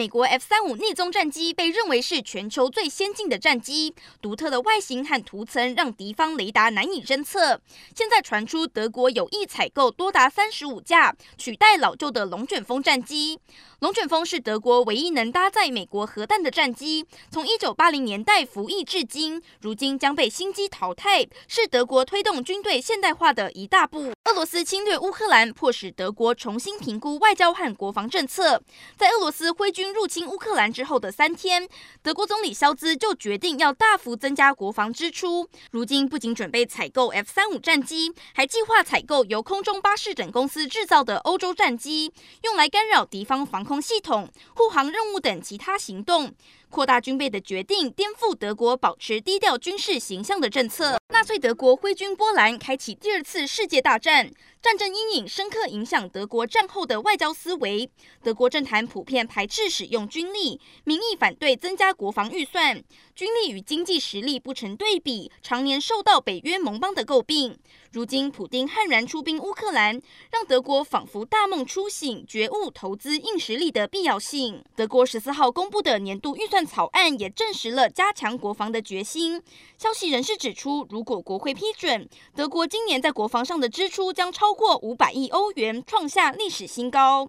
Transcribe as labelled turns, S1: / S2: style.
S1: 美国 F 三五逆踪战机被认为是全球最先进的战机，独特的外形和涂层让敌方雷达难以侦测。现在传出德国有意采购多达三十五架，取代老旧的龙卷风战机。龙卷风是德国唯一能搭载美国核弹的战机，从一九八零年代服役至今，如今将被新机淘汰，是德国推动军队现代化的一大步。俄罗斯侵略乌克兰，迫使德国重新评估外交和国防政策。在俄罗斯挥军入侵乌克兰之后的三天，德国总理肖兹就决定要大幅增加国防支出。如今不仅准备采购 F 三五战机，还计划采购由空中巴士等公司制造的欧洲战机，用来干扰敌方防空系统、护航任务等其他行动。扩大军备的决定颠覆德国保持低调军事形象的政策。纳粹德国挥军波兰，开启第二次世界大战。战争阴影深刻影响德国战后的外交思维。德国政坛普遍排斥使用军力，民意反对增加国防预算。军力与经济实力不成对比，常年受到北约盟邦的诟病。如今普丁悍然出兵乌克兰，让德国仿佛大梦初醒，觉悟投资硬实力的必要性。德国十四号公布的年度预算草案也证实了加强国防的决心。消息人士指出，如果国会批准，德国今年在国防上的支出将超过五百亿欧元，创下历史新高。